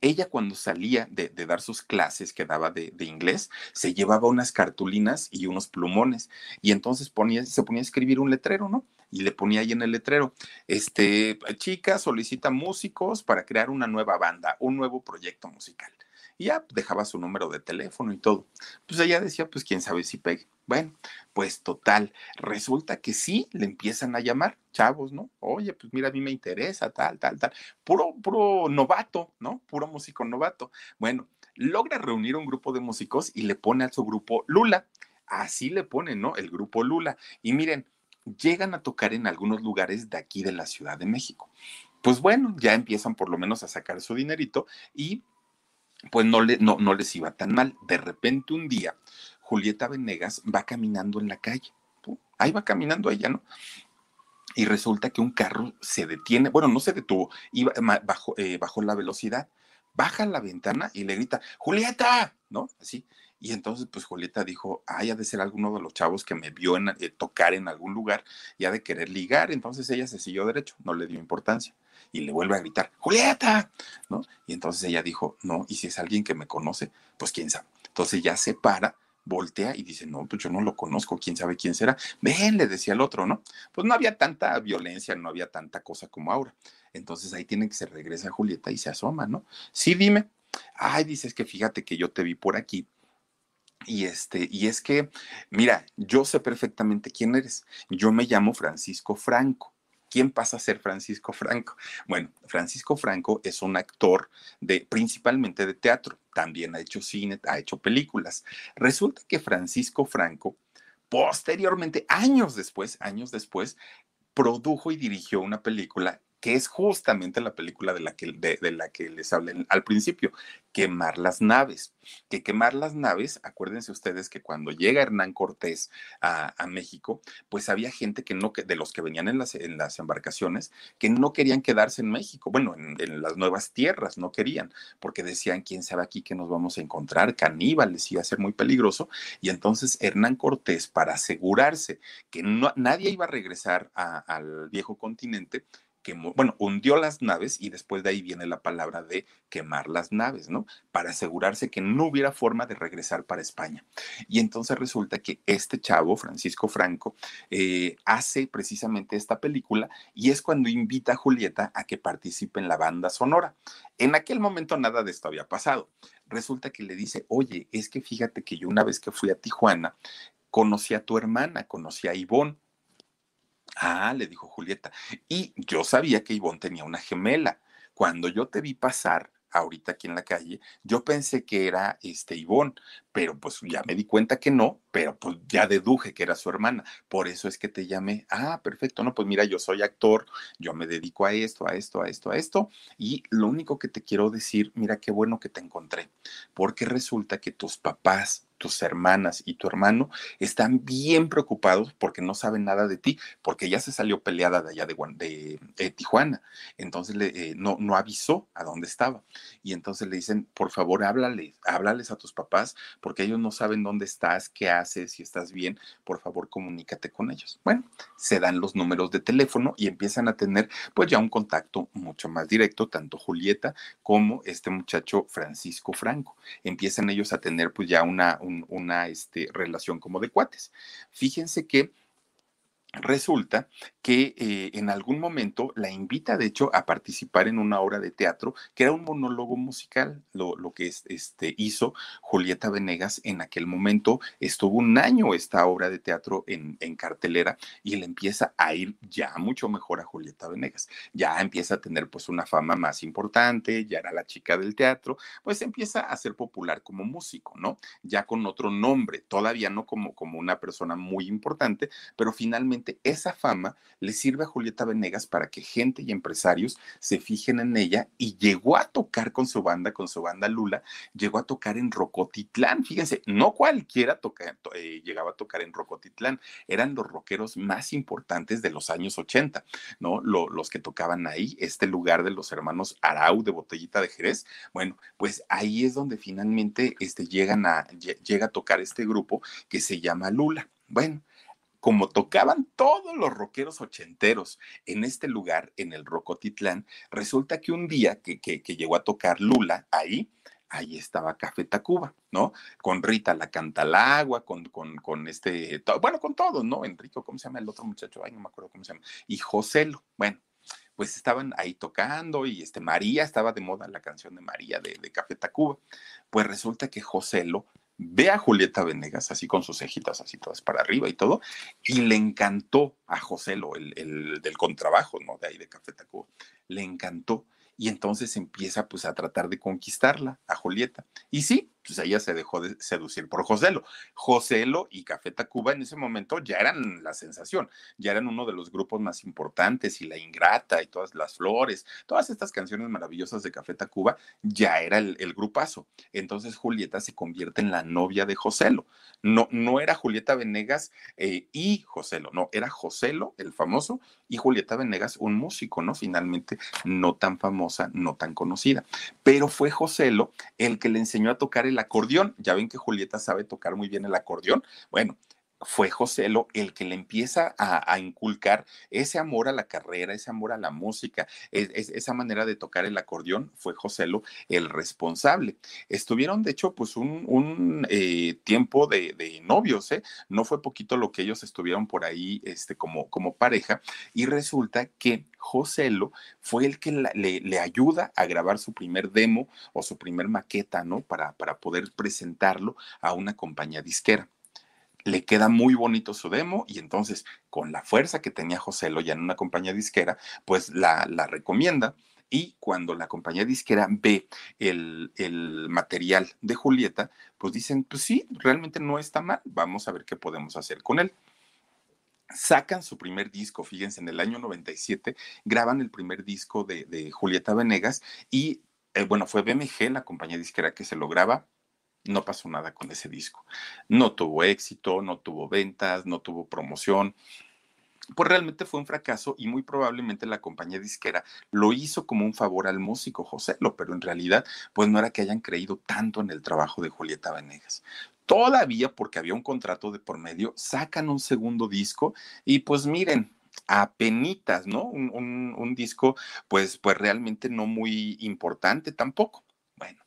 ella cuando salía de, dar sus clases que daba de, inglés, se llevaba unas cartulinas y unos plumones y entonces ponía, se ponía a escribir un letrero, ¿no? Y le ponía ahí en el letrero, este, chica solicita músicos para crear una nueva banda, un nuevo proyecto musical y ya dejaba su número de teléfono y todo. Pues ella decía, pues quién sabe si pegue. Bueno, pues total, resulta que sí le empiezan a llamar chavos, ¿no? Oye, pues mira, a mí me interesa, tal, tal, tal. Puro, puro novato, ¿no? Puro músico novato. Bueno, logra reunir un grupo de músicos y le pone a su grupo Lula. Así le pone, ¿no? El grupo Lula. Y miren, llegan a tocar en algunos lugares de aquí de la Ciudad de México. Pues bueno, ya empiezan por lo menos a sacar su dinerito y pues no, le, no, no les iba tan mal. De repente un día, Julieta Venegas va caminando en la calle. Ahí va caminando ella, ¿no? Y resulta que un carro se detiene, bueno, no se detuvo, iba, bajó, eh, bajó la velocidad, baja la ventana y le grita, Julieta, ¿no? Así. Y entonces, pues Julieta dijo, ay, ha de ser alguno de los chavos que me vio en, eh, tocar en algún lugar y ha de querer ligar. Entonces ella se siguió derecho, no le dio importancia y le vuelve a gritar, Julieta, ¿no? Y entonces ella dijo, no, y si es alguien que me conoce, pues quién sabe. Entonces ya se para, voltea y dice, no, pues yo no lo conozco, quién sabe quién será. Ven, le decía el otro, ¿no? Pues no había tanta violencia, no había tanta cosa como ahora. Entonces ahí tiene que se regresa Julieta y se asoma, ¿no? Sí, dime. Ay, dices que fíjate que yo te vi por aquí. Y este, y es que, mira, yo sé perfectamente quién eres. Yo me llamo Francisco Franco. ¿Quién pasa a ser Francisco Franco? Bueno, Francisco Franco es un actor de principalmente de teatro, también ha hecho cine, ha hecho películas. Resulta que Francisco Franco posteriormente, años después, años después, produjo y dirigió una película que es justamente la película de la que, de, la que les hablé al principio, quemar las naves. Que quemar las naves, acuérdense ustedes que cuando llega Hernán Cortés a, México, pues había gente que no, de los que venían en las, en las embarcaciones, que no querían quedarse en México, bueno, en, las nuevas tierras, no querían, porque decían, quién sabe aquí que nos vamos a encontrar, caníbales, iba a ser muy peligroso. Y entonces Hernán Cortés, para asegurarse que no, nadie iba a regresar al viejo continente, bueno, hundió las naves y después de ahí viene la palabra de quemar las naves, ¿no? Para asegurarse que no hubiera forma de regresar para España. Y entonces resulta que este chavo, Francisco Franco, eh, hace precisamente esta película y es cuando invita a Julieta a que participe en la banda sonora. En aquel momento nada de esto había pasado. Resulta que le dice, oye, es que fíjate que yo una vez que fui a Tijuana, conocí a tu hermana, conocí a Ivonne Ah, le dijo Julieta. Y yo sabía que Ivonne tenía una gemela. Cuando yo te vi pasar ahorita aquí en la calle, yo pensé que era este Ivonne, pero pues ya me di cuenta que no, pero pues ya deduje que era su hermana. Por eso es que te llamé. Ah, perfecto. No, pues mira, yo soy actor, yo me dedico a esto, a esto, a esto, a esto. Y lo único que te quiero decir, mira qué bueno que te encontré, porque resulta que tus papás tus hermanas y tu hermano están bien preocupados porque no saben nada de ti, porque ella se salió peleada de allá de, de, Tijuana. Entonces le, eh, no, no avisó a dónde estaba. Y entonces le dicen, por favor, háblales, háblales a tus papás, porque ellos no saben dónde estás, qué haces, si estás bien, por favor, comunícate con ellos. Bueno, se dan los números de teléfono y empiezan a tener pues ya un contacto mucho más directo, tanto Julieta como este muchacho Francisco Franco. Empiezan ellos a tener pues ya una una este, relación como de cuates. Fíjense que resulta que eh, en algún momento la invita, de hecho, a participar en una obra de teatro que era un monólogo musical, lo, que este, hizo Julieta Venegas en aquel momento. Estuvo un año esta obra de teatro en, en, cartelera y le empieza a ir ya mucho mejor a Julieta Venegas. Ya empieza a tener pues una fama más importante, ya era la chica del teatro, pues empieza a ser popular como músico, ¿no? Ya con otro nombre, todavía no como, como una persona muy importante, pero finalmente esa fama le sirve a Julieta Venegas para que gente y empresarios se fijen en ella y llegó a tocar con su banda, con su banda Lula, llegó a tocar en Rocotitlán. Fíjense, no cualquiera eh, llegaba a tocar en Rocotitlán, eran los rockeros más importantes de los años 80, ¿no? los que tocaban ahí, este lugar de los hermanos Arau de Botellita de Jerez. Bueno, pues ahí es donde finalmente este, llegan a, llega a tocar este grupo que se llama Lula. Bueno, como tocaban todos los rockeros ochenteros en este lugar, en el Rocotitlán, resulta que un día que, llegó a tocar Lula ahí, ahí estaba Café Tacuba, ¿no? Con Rita la canta al agua, con, con, con este, bueno, con todos, ¿no? Enrico, ¿cómo se llama el otro muchacho? Ay, no me acuerdo cómo se llama. Y Joselo, bueno, pues estaban ahí tocando y este María, estaba de moda la canción de María de, de Café Tacuba. Pues resulta que Joselo ve a Julieta Venegas así con sus cejitas así todas para arriba y todo, y le encantó a Joselo, el, el del contrabajo, ¿no? De ahí de Café Tacuba, le encantó y entonces empieza pues a tratar de conquistarla, a Julieta. Y sí, pues ella se dejó de seducir por Joselo. Joselo y Café Tacuba en ese momento ya eran la sensación, ya eran uno de los grupos más importantes y La Ingrata y todas las flores, todas estas canciones maravillosas de Café Tacuba ya era el, grupazo. Entonces Julieta se convierte en la novia de Joselo. No, no era Julieta Venegas eh, y Joselo, no, era Joselo, el famoso, y Julieta Venegas, un músico, ¿no? Finalmente no tan famosa, no tan conocida. Pero fue Joselo el que le enseñó a tocar el acordeón. Ya ven que Julieta sabe tocar muy bien el acordeón. Bueno, fue Joselo el que le empieza a, inculcar ese amor a la carrera, ese amor a la música, esa manera de tocar el acordeón, fue Joselo el responsable. Estuvieron, de hecho, pues un, eh, tiempo de, novios, ¿eh? No fue poquito lo que ellos estuvieron por ahí este, como, como pareja y resulta que Joselo fue el que le, le, ayuda a grabar su primer demo o su primer maqueta, ¿no? Para, para poder presentarlo a una compañía disquera le queda muy bonito su demo y entonces con la fuerza que tenía José ya en una compañía disquera, pues la, la recomienda y cuando la compañía disquera ve el, el, material de Julieta, pues dicen, pues sí, realmente no está mal, vamos a ver qué podemos hacer con él. sacan su primer disco, fíjense, en el año 97, graban el primer disco de, Julieta Venegas y, eh, bueno, fue BMG, la compañía disquera que se lo graba, no pasó nada con ese disco. No tuvo éxito, no tuvo ventas, no tuvo promoción. Pues realmente fue un fracaso y muy probablemente la compañía disquera lo hizo como un favor al músico José, pero en realidad pues no era que hayan creído tanto en el trabajo de Julieta Venegas todavía porque había un contrato de por medio, sacan un segundo disco y pues miren, apenitas, ¿no? Un, un, disco pues, pues realmente no muy importante tampoco. Bueno,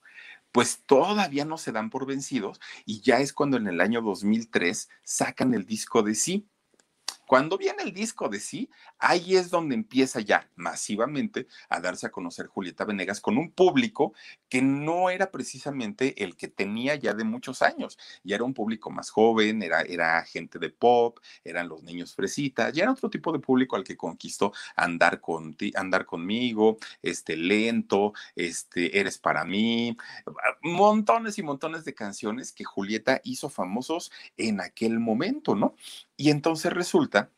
pues todavía no se dan por vencidos y ya es cuando en el año 2003 sacan el disco de sí. Cuando viene el disco de sí, ahí es donde empieza ya masivamente a darse a conocer Julieta Venegas con un público que no era precisamente el que tenía ya de muchos años. Ya era un público más joven, era, era gente de pop, eran los niños fresitas, ya era otro tipo de público al que conquistó andar, andar conmigo, este lento, este eres para mí, montones y montones de canciones que Julieta hizo famosos en aquel momento, ¿no? Y entonces resulta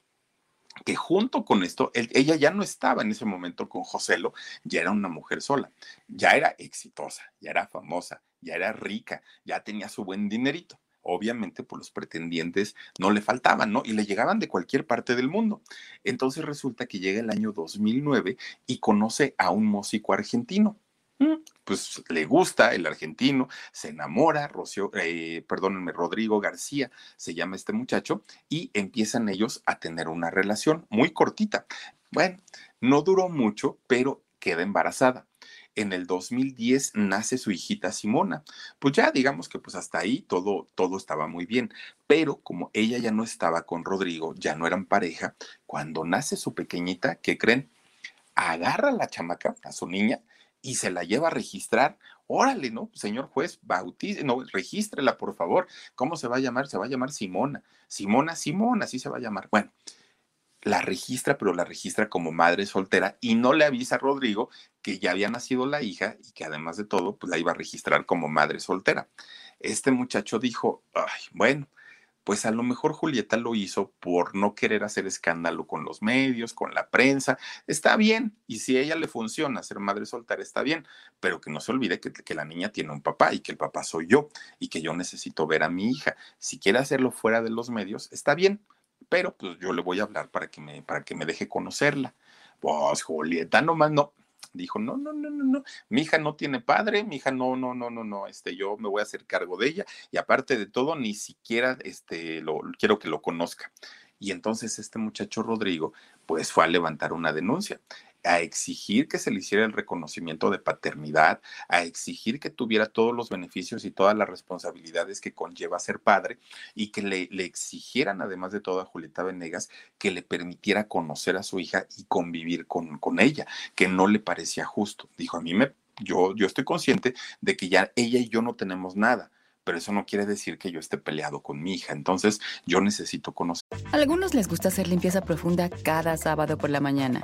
que junto con esto, ella ya no estaba en ese momento con Joselo, ya era una mujer sola, ya era exitosa, ya era famosa, ya era rica, ya tenía su buen dinerito. Obviamente, pues los pretendientes no le faltaban, ¿no? Y le llegaban de cualquier parte del mundo. Entonces resulta que llega el año 2009 y conoce a un músico argentino pues le gusta el argentino, se enamora, eh, perdónenme, Rodrigo García se llama este muchacho, y empiezan ellos a tener una relación muy cortita. Bueno, no duró mucho, pero queda embarazada. En el 2010 nace su hijita Simona. Pues ya digamos que pues hasta ahí todo, todo estaba muy bien. Pero como ella ya no estaba con Rodrigo, ya no eran pareja, cuando nace su pequeñita, ¿qué creen? Agarra a la chamaca, a su niña, y se la lleva a registrar. Órale, ¿no? Señor juez, bautice, no, regístrela, por favor. ¿Cómo se va a llamar? Se va a llamar Simona. Simona, Simona, así se va a llamar. Bueno, la registra, pero la registra como madre soltera y no le avisa a Rodrigo que ya había nacido la hija y que además de todo, pues la iba a registrar como madre soltera. Este muchacho dijo, ay, bueno, pues a lo mejor Julieta lo hizo por no querer hacer escándalo con los medios, con la prensa. Está bien, y si a ella le funciona ser madre soltera, está bien, pero que no se olvide que, que, la niña tiene un papá y que el papá soy yo y que yo necesito ver a mi hija. Si quiere hacerlo fuera de los medios, está bien, pero pues yo le voy a hablar para que me, para que me deje conocerla. Pues Julieta nomás no, dijo, no, no, no, no, no, mi hija no tiene padre, mi hija no, no, no, no, no, este, yo me voy a hacer cargo de ella y aparte de todo, ni siquiera, este, lo, quiero que lo conozca. Y entonces este muchacho Rodrigo, pues fue a levantar una denuncia a exigir que se le hiciera el reconocimiento de paternidad, a exigir que tuviera todos los beneficios y todas las responsabilidades que conlleva ser padre y que le, le, exigieran, además de todo, a Julieta Venegas que le permitiera conocer a su hija y convivir con, con ella, que no le parecía justo. Dijo, a mí me, yo, yo estoy consciente de que ya ella y yo no tenemos nada pero eso no quiere decir que yo esté peleado con mi hija. Entonces, yo necesito conocer. A algunos les gusta hacer limpieza profunda cada sábado por la mañana.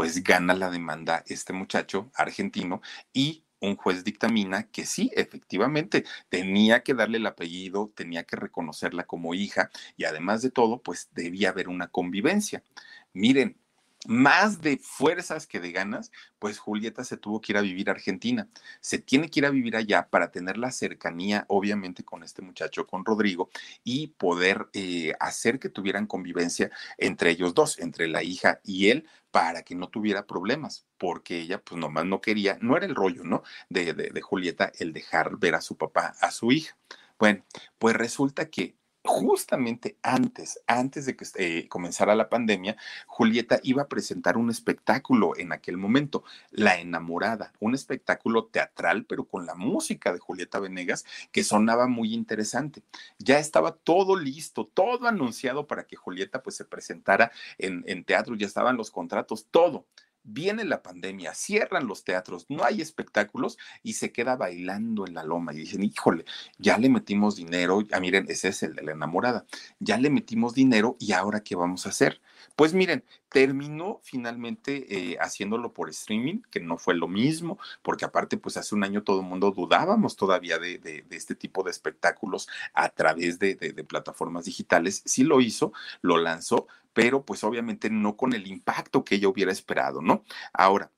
pues gana la demanda este muchacho argentino y un juez dictamina que sí, efectivamente, tenía que darle el apellido, tenía que reconocerla como hija y además de todo, pues debía haber una convivencia. Miren, más de fuerzas que de ganas, pues Julieta se tuvo que ir a vivir a Argentina. Se tiene que ir a vivir allá para tener la cercanía, obviamente, con este muchacho, con Rodrigo, y poder eh, hacer que tuvieran convivencia entre ellos dos, entre la hija y él, para que no tuviera problemas, porque ella, pues nomás no quería, no era el rollo, ¿no? De, de, de Julieta el dejar ver a su papá, a su hija. Bueno, pues resulta que justamente antes, antes de que eh, comenzara la pandemia, Julieta iba a presentar un espectáculo en aquel momento, La Enamorada, un espectáculo teatral, pero con la música de Julieta Venegas, que sonaba muy interesante. Ya estaba todo listo, todo anunciado para que Julieta pues se presentara en, en teatro, ya estaban los contratos, todo viene la pandemia, cierran los teatros, no hay espectáculos y se queda bailando en la loma y dicen, híjole, ya le metimos dinero, ya miren, ese es el de la enamorada, ya le metimos dinero y ahora qué vamos a hacer. Pues miren, terminó finalmente eh, haciéndolo por streaming, que no fue lo mismo, porque aparte, pues hace un año todo el mundo dudábamos todavía de, este tipo de espectáculos a través de, de plataformas digitales. Sí lo hizo, lo lanzó, pero pues obviamente no con el impacto que ella hubiera esperado, ¿no? Ahora,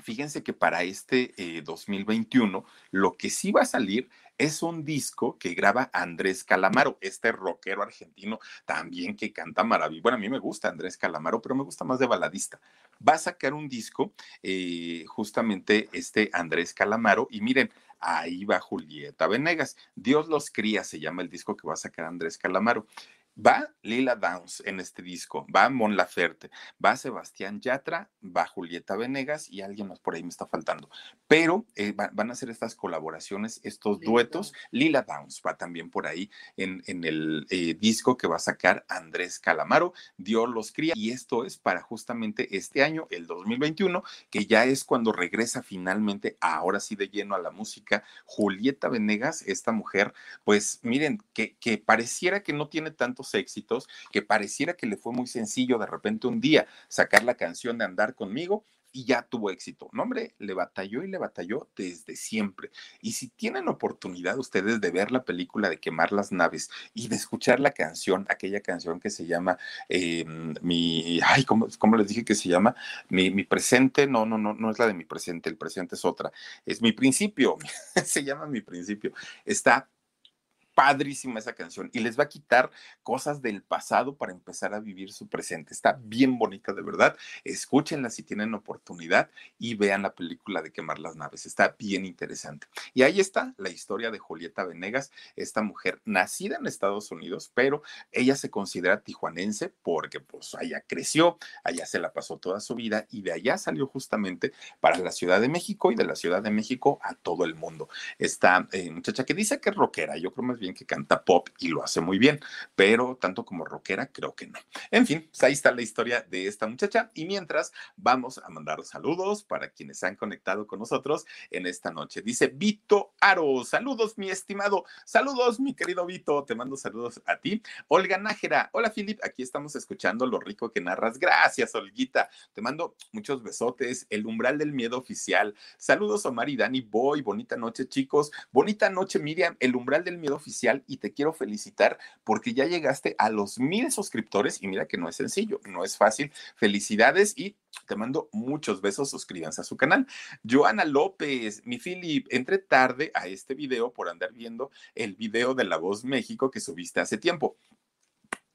fíjense que para este 2021 eh, lo que sí va a salir es un disco que graba Andrés Calamaro, este rockero argentino también que canta maravilloso. Bueno, a mí me gusta Andrés Calamaro, pero me gusta más de baladista. Va a sacar un disco eh, justamente este Andrés Calamaro y miren, ahí va Julieta Venegas. Dios los cría, se llama el disco que va a sacar Andrés Calamaro. Va Lila Downs en este disco, va Mon Laferte, va Sebastián Yatra, va Julieta Venegas y alguien más por ahí me está faltando. Pero eh, van a hacer estas colaboraciones, estos duetos. Lila Downs va también por ahí en, en el eh, disco que va a sacar Andrés Calamaro, Dios los cría. Y esto es para justamente este año, el 2021, que ya es cuando regresa finalmente, ahora sí de lleno a la música, Julieta Venegas, esta mujer, pues miren, que, que pareciera que no tiene tantos éxitos que pareciera que le fue muy sencillo de repente un día sacar la canción de Andar conmigo y ya tuvo éxito. No, hombre, le batalló y le batalló desde siempre. Y si tienen oportunidad ustedes de ver la película de Quemar las Naves y de escuchar la canción, aquella canción que se llama em, Mi, ay, ¿cómo, les dije que se llama? Mi, mi, presente, no, no, no, no es la de mi presente, el presente es otra, es mi principio, <laughs> se llama mi principio. Está padrísima esa canción y les va a quitar cosas del pasado para empezar a vivir su presente. Está bien bonita, de verdad. Escúchenla si tienen oportunidad y vean la película de Quemar las Naves. Está bien interesante. Y ahí está la historia de Julieta Venegas, esta mujer nacida en Estados Unidos, pero ella se considera tijuanense porque pues allá creció, allá se la pasó toda su vida y de allá salió justamente para la Ciudad de México y de la Ciudad de México a todo el mundo. Esta eh, muchacha que dice que es rockera, yo creo más bien que canta pop y lo hace muy bien, pero tanto como rockera creo que no. En fin, pues ahí está la historia de esta muchacha y mientras vamos a mandar saludos para quienes se han conectado con nosotros en esta noche. Dice Vito Aro, saludos mi estimado, saludos mi querido Vito, te mando saludos a ti. Olga Nájera, hola Filip, aquí estamos escuchando lo rico que narras. Gracias, Olguita. Te mando muchos besotes. El umbral del miedo oficial. Saludos Omar y Dani Boy, bonita noche chicos. Bonita noche Miriam, el umbral del miedo oficial y te quiero felicitar porque ya llegaste a los mil suscriptores y mira que no es sencillo, no es fácil. Felicidades y te mando muchos besos, suscríbanse a su canal. Joana López, mi Philip, entré tarde a este video por andar viendo el video de La Voz México que subiste hace tiempo.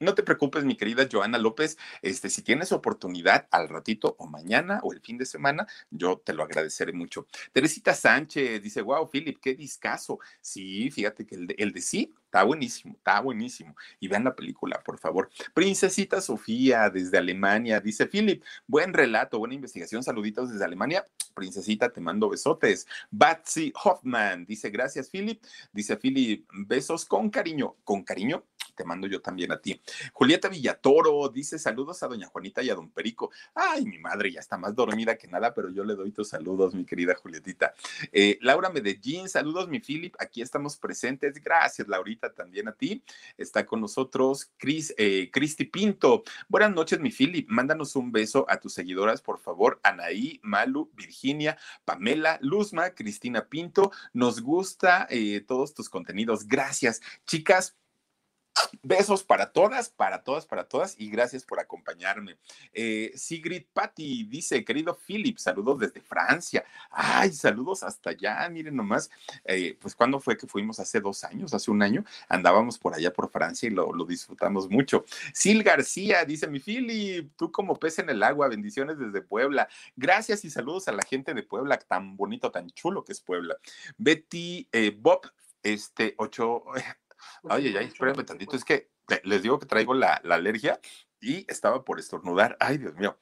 No te preocupes, mi querida Joana López. Este, si tienes oportunidad al ratito o mañana o el fin de semana, yo te lo agradeceré mucho. Teresita Sánchez dice: Wow, Philip, qué discazo. Sí, fíjate que el de, el de sí está buenísimo, está buenísimo. Y vean la película, por favor. Princesita Sofía desde Alemania dice: Philip, buen relato, buena investigación. Saluditos desde Alemania. Princesita, te mando besotes. Batsy Hoffman dice: Gracias, Philip. Dice Philip, besos con cariño. Con cariño te mando yo también a ti. Julieta Villatoro dice saludos a doña Juanita y a don Perico. Ay, mi madre ya está más dormida que nada, pero yo le doy tus saludos, mi querida Julietita. Eh, Laura Medellín, saludos, mi Philip. Aquí estamos presentes. Gracias, Laurita, también a ti. Está con nosotros Cris, eh, Cristi Pinto. Buenas noches, mi Philip. Mándanos un beso a tus seguidoras, por favor. Anaí, Malu, Virginia, Pamela, Luzma, Cristina Pinto. Nos gusta eh, todos tus contenidos. Gracias. Chicas, Besos para todas, para todas, para todas y gracias por acompañarme. Eh, Sigrid Patti dice, querido Philip, saludos desde Francia. Ay, saludos hasta allá, miren nomás, eh, pues cuando fue que fuimos hace dos años, hace un año, andábamos por allá por Francia y lo, lo disfrutamos mucho. Sil García dice, mi Philip, tú como pez en el agua, bendiciones desde Puebla. Gracias y saludos a la gente de Puebla, tan bonito, tan chulo que es Puebla. Betty eh, Bob, este, ocho, Ay, ay, ay, espérenme tantito. Es que les digo que traigo la, la alergia y estaba por estornudar. Ay, Dios mío.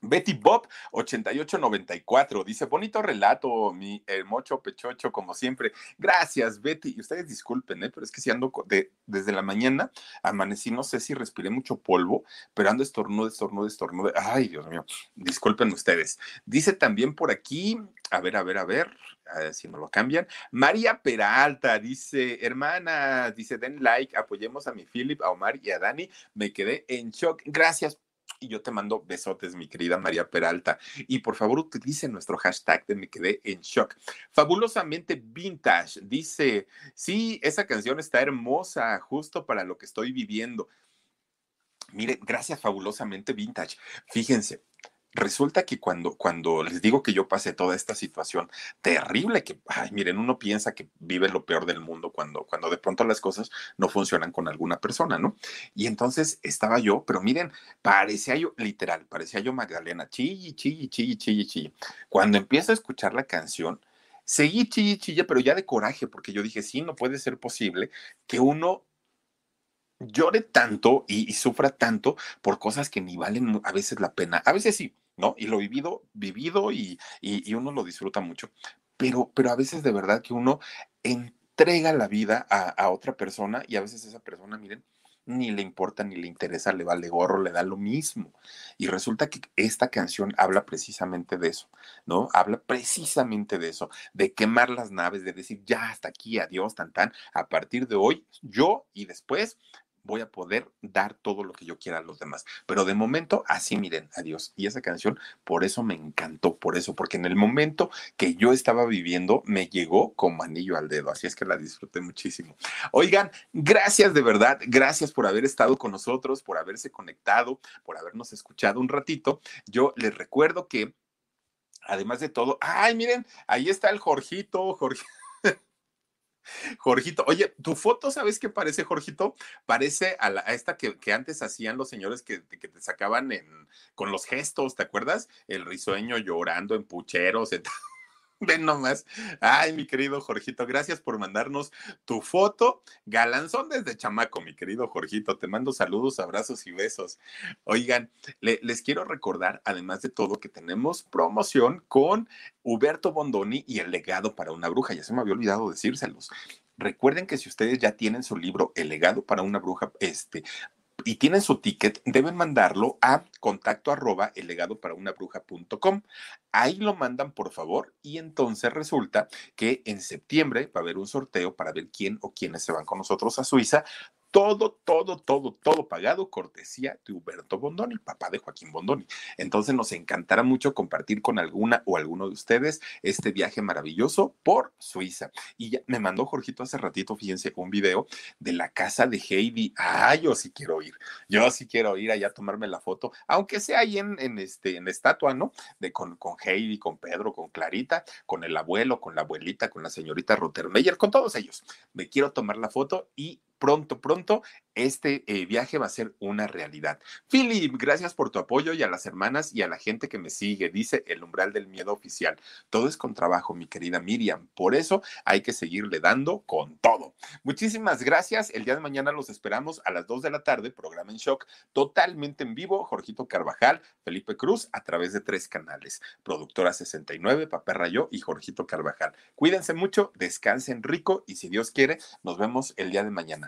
Betty Bob 8894 dice, bonito relato, mi hermoso pechocho, como siempre. Gracias, Betty. Y ustedes disculpen, ¿eh? pero es que si ando de, desde la mañana, amanecí, no sé si respiré mucho polvo, pero ando estornude, estornude, estornude. Ay, Dios mío, disculpen ustedes. Dice también por aquí, a ver, a ver, a ver, a ver si no lo cambian. María Peralta dice, hermana, dice, den like, apoyemos a mi Philip, a Omar y a Dani. Me quedé en shock. Gracias y yo te mando besotes, mi querida María Peralta. Y por favor, utilice nuestro hashtag de Me Quedé en Shock. Fabulosamente Vintage dice: Sí, esa canción está hermosa, justo para lo que estoy viviendo. Mire, gracias, Fabulosamente Vintage. Fíjense, resulta que cuando, cuando les digo que yo pasé toda esta situación terrible, que, ay, miren, uno piensa que vive lo peor del mundo cuando, cuando de pronto las cosas no funcionan con alguna persona, ¿no? Y entonces estaba yo, pero miren, parecía yo, literal, parecía yo Magdalena, chilli, chilli, chilli, chilli, chilli. Cuando empiezo a escuchar la canción, seguí chilli, chilli, pero ya de coraje, porque yo dije, sí, no puede ser posible que uno llore tanto y, sufra tanto por cosas que ni valen a veces la pena. A veces sí, ¿no? Y lo vivido, vivido y, y, y uno lo disfruta mucho. Pero, pero a veces de verdad que uno entrega la vida a, a otra persona y a veces esa persona, miren, ni le importa, ni le interesa, le vale gorro, le da lo mismo. Y resulta que esta canción habla precisamente de eso, ¿no? Habla precisamente de eso, de quemar las naves, de decir, ya hasta aquí, adiós, tan tan, a partir de hoy, yo y después voy a poder dar todo lo que yo quiera a los demás. Pero de momento, así miren, adiós. Y esa canción, por eso me encantó, por eso, porque en el momento que yo estaba viviendo, me llegó como anillo al dedo. Así es que la disfruté muchísimo. Oigan, gracias de verdad, gracias por haber estado con nosotros, por haberse conectado, por habernos escuchado un ratito. Yo les recuerdo que, además de todo, ay, miren, ahí está el Jorgito, Jorge. Jorgito, oye, tu foto, ¿sabes qué parece, Jorgito? Parece a, la, esta que, antes hacían los señores que, que, te sacaban en, con los gestos, ¿te acuerdas? El risueño llorando en pucheros. En... Ven nomás. Ay, mi querido Jorgito, gracias por mandarnos tu foto. Galanzón desde chamaco, mi querido Jorgito. Te mando saludos, abrazos y besos. Oigan, le, les quiero recordar, además de todo, que tenemos promoción con Huberto Bondoni y el legado para una bruja. Ya se me había olvidado decírselos. Recuerden que si ustedes ya tienen su libro El legado para una bruja, este, y tienen su ticket, deben mandarlo a contacto arroba el legado para una bruja.com. Ahí lo mandan, por favor, y entonces resulta que en septiembre va a haber un sorteo para ver quién o quiénes se van con nosotros a Suiza todo, todo, todo, todo pagado, cortesía de Huberto Bondoni, papá de Joaquín Bondoni. Entonces nos encantará mucho compartir con alguna o alguno de ustedes este viaje maravilloso por Suiza. Y ya me mandó Jorgito hace ratito, fíjense, un video de la casa de Heidi. Ah, yo sí quiero ir, yo sí quiero ir allá a tomarme la foto, aunque sea ahí en, en este, en estatua, ¿no? De con, con Heidi, con Pedro, con Clarita, con el abuelo, con la abuelita, con la señorita Rottermeyer, con todos ellos. Me quiero tomar la foto y pronto, pronto, este eh, viaje va a ser una realidad. Philip, gracias por tu apoyo y a las hermanas y a la gente que me sigue, dice el umbral del miedo oficial. Todo es con trabajo, mi querida Miriam. Por eso hay que seguirle dando con todo. Muchísimas gracias. El día de mañana los esperamos a las 2 de la tarde, programa en shock, totalmente en vivo. Jorgito Carvajal, Felipe Cruz, a través de tres canales. Productora 69, Papá Rayo y Jorgito Carvajal. Cuídense mucho, descansen rico y si Dios quiere, nos vemos el día de mañana.